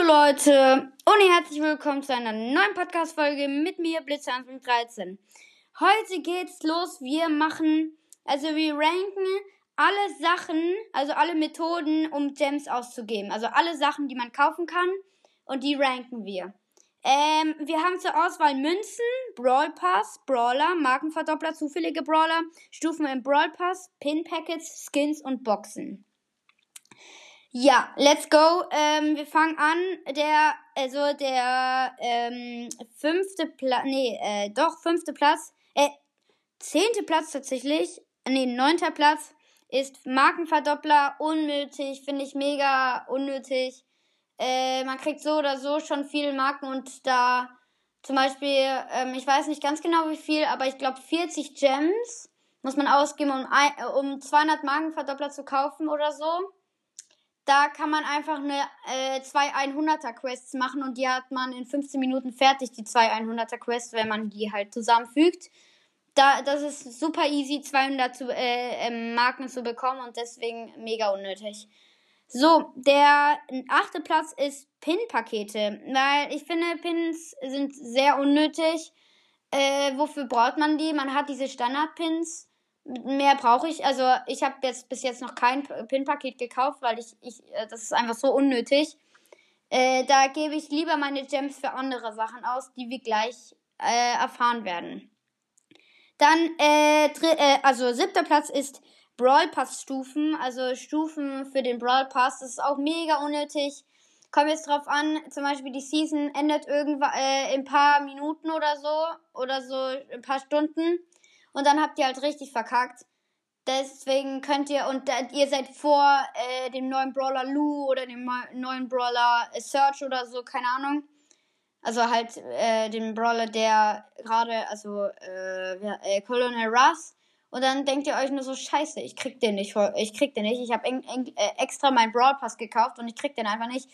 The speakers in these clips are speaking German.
Hallo Leute und herzlich willkommen zu einer neuen Podcast-Folge mit mir, Blitzer 13. Heute geht's los. Wir machen, also wir ranken alle Sachen, also alle Methoden, um Gems auszugeben. Also alle Sachen, die man kaufen kann und die ranken wir. Ähm, wir haben zur Auswahl Münzen, Brawl Pass, Brawler, Markenverdoppler, zufällige Brawler, Stufen im Brawl Pass, Pin Packets, Skins und Boxen. Ja, let's go. Ähm, wir fangen an. Der, also der ähm, fünfte Platz, nee, äh, doch fünfte Platz, äh, zehnte Platz tatsächlich, nee, neunter Platz ist Markenverdoppler, unnötig, finde ich mega unnötig. Äh, man kriegt so oder so schon viele Marken und da zum Beispiel, ähm, ich weiß nicht ganz genau wie viel, aber ich glaube 40 Gems muss man ausgeben, um, ein, um 200 Markenverdoppler zu kaufen oder so. Da kann man einfach eine, äh, zwei 100er Quests machen und die hat man in 15 Minuten fertig, die zwei 100er Quests, wenn man die halt zusammenfügt. Da, das ist super easy, 200 zu, äh, ähm, Marken zu bekommen und deswegen mega unnötig. So, der achte Platz ist Pin-Pakete, weil ich finde, Pins sind sehr unnötig. Äh, wofür braucht man die? Man hat diese Standard-Pins mehr brauche ich. Also ich habe jetzt bis jetzt noch kein Pin-Paket gekauft, weil ich, ich, äh, das ist einfach so unnötig. Äh, da gebe ich lieber meine Gems für andere Sachen aus, die wir gleich äh, erfahren werden. Dann, äh, äh, also siebter Platz ist Brawl Pass Stufen, also Stufen für den Brawl Pass. Das ist auch mega unnötig. Kommt jetzt drauf an, zum Beispiel die Season endet irgendwann äh, in ein paar Minuten oder so oder so ein paar Stunden und dann habt ihr halt richtig verkackt. Deswegen könnt ihr, und ihr seid vor äh, dem neuen Brawler Lou oder dem neuen Brawler äh, Search oder so, keine Ahnung. Also halt äh, dem Brawler, der gerade, also äh, äh, Colonel Russ. Und dann denkt ihr euch nur so, scheiße, ich krieg den nicht, ich krieg den nicht. Ich habe äh, extra meinen Brawl Pass gekauft und ich krieg den einfach nicht.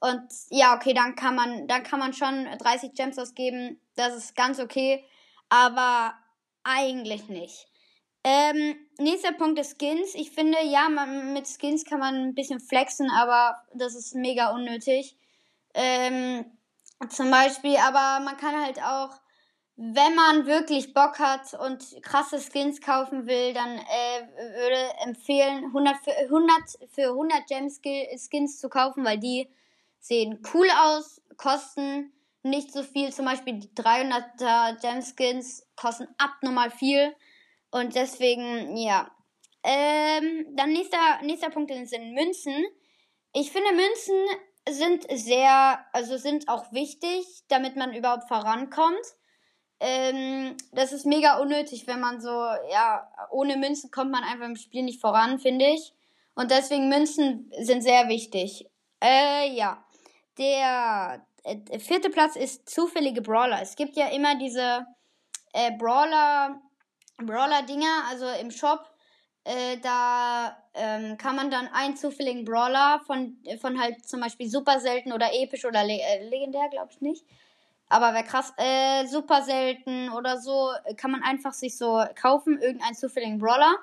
Und ja, okay, dann kann man, dann kann man schon 30 Gems ausgeben. Das ist ganz okay. Aber eigentlich nicht. Ähm, nächster Punkt ist Skins. Ich finde, ja, man, mit Skins kann man ein bisschen flexen, aber das ist mega unnötig. Ähm, zum Beispiel, aber man kann halt auch, wenn man wirklich Bock hat und krasse Skins kaufen will, dann äh, würde empfehlen, 100 für 100, für 100 Gem Skins zu kaufen, weil die sehen cool aus, kosten nicht so viel. Zum Beispiel die 300er Gemskins kosten abnormal viel. Und deswegen, ja. Ähm, dann nächster, nächster Punkt sind Münzen. Ich finde, Münzen sind sehr, also sind auch wichtig, damit man überhaupt vorankommt. Ähm, das ist mega unnötig, wenn man so, ja, ohne Münzen kommt man einfach im Spiel nicht voran, finde ich. Und deswegen Münzen sind sehr wichtig. Äh, ja. Der äh, vierte Platz ist zufällige Brawler. Es gibt ja immer diese äh, Brawler, Brawler-Dinger, also im Shop. Äh, da ähm, kann man dann einen zufälligen Brawler von, von halt zum Beispiel super selten oder episch oder le äh, legendär, glaube ich nicht. Aber wäre krass, äh, super selten oder so, kann man einfach sich so kaufen, irgendeinen zufälligen Brawler.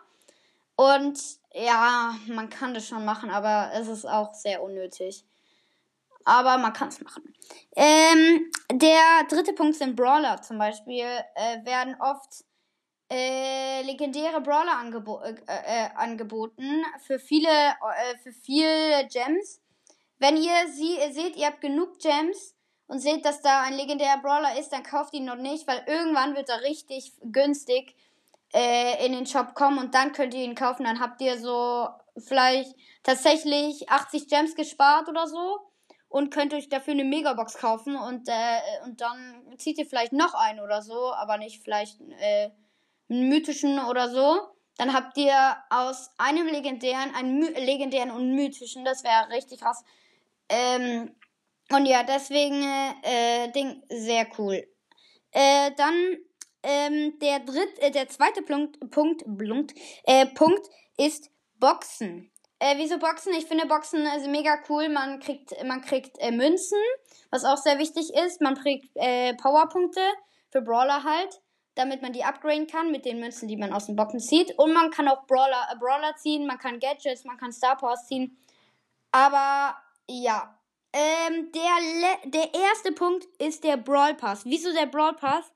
Und ja, man kann das schon machen, aber es ist auch sehr unnötig aber man kann es machen. Ähm, der dritte Punkt sind Brawler zum Beispiel. Äh, werden oft äh, legendäre Brawler angebo äh, äh angeboten für viele, äh, für viele Gems. Wenn ihr sie seht, ihr habt genug Gems und seht, dass da ein legendärer Brawler ist, dann kauft ihn noch nicht, weil irgendwann wird er richtig günstig äh, in den Shop kommen und dann könnt ihr ihn kaufen. Dann habt ihr so vielleicht tatsächlich 80 Gems gespart oder so und könnt euch dafür eine Megabox kaufen und, äh, und dann zieht ihr vielleicht noch einen oder so, aber nicht vielleicht äh, einen mythischen oder so. Dann habt ihr aus einem legendären einen My legendären und mythischen. Das wäre richtig krass. Ähm, und ja, deswegen äh, Ding sehr cool. Äh, dann ähm, der dritte, äh, der zweite Punkt, Punkt, Punkt, äh, Punkt ist Boxen. Äh, wieso Boxen? Ich finde Boxen also mega cool. Man kriegt, man kriegt äh, Münzen, was auch sehr wichtig ist. Man kriegt äh, Powerpunkte für Brawler halt, damit man die upgraden kann mit den Münzen, die man aus den Boxen zieht. Und man kann auch Brawler, äh, Brawler ziehen, man kann Gadgets, man kann Star Powers ziehen. Aber ja, Ähm, der, der erste Punkt ist der Brawl Pass. Wieso der Brawl Pass?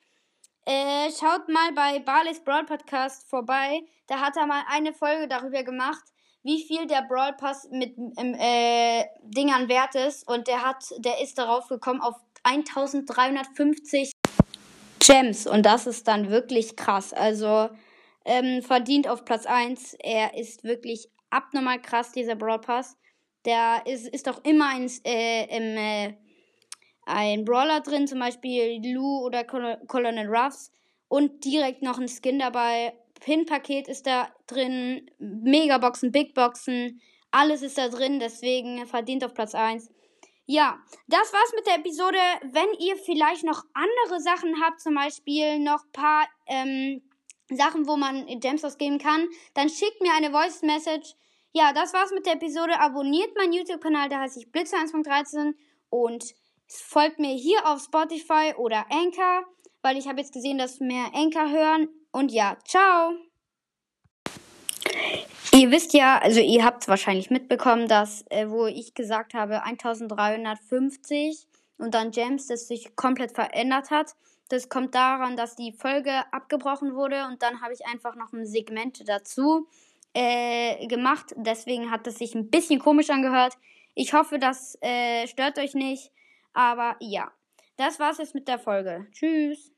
Äh, schaut mal bei Barley's Brawl Podcast vorbei. Da hat er mal eine Folge darüber gemacht, wie viel der Brawl Pass mit ähm, äh, Dingern wert ist. Und der hat, der ist darauf gekommen auf 1350 Gems. Und das ist dann wirklich krass. Also ähm, verdient auf Platz 1. Er ist wirklich abnormal krass, dieser Brawl Pass. Der ist, ist auch immer ein, äh, im, äh, ein Brawler drin, zum Beispiel Lou oder Colonel Ruffs. Und direkt noch ein Skin dabei. Pin-Paket ist da drin, Megaboxen, Big Boxen, alles ist da drin, deswegen verdient auf Platz 1. Ja, das war's mit der Episode. Wenn ihr vielleicht noch andere Sachen habt, zum Beispiel noch paar ähm, Sachen, wo man Gems ausgeben kann, dann schickt mir eine Voice Message. Ja, das war's mit der Episode. Abonniert meinen YouTube-Kanal, da heiße ich Blitze 1.13 und folgt mir hier auf Spotify oder Anchor, weil ich habe jetzt gesehen, dass mehr Anchor hören. Und ja, ciao! Ihr wisst ja, also ihr habt wahrscheinlich mitbekommen, dass, äh, wo ich gesagt habe, 1350 und dann Gems, das sich komplett verändert hat. Das kommt daran, dass die Folge abgebrochen wurde und dann habe ich einfach noch ein Segment dazu äh, gemacht. Deswegen hat es sich ein bisschen komisch angehört. Ich hoffe, das äh, stört euch nicht. Aber ja, das war's jetzt mit der Folge. Tschüss.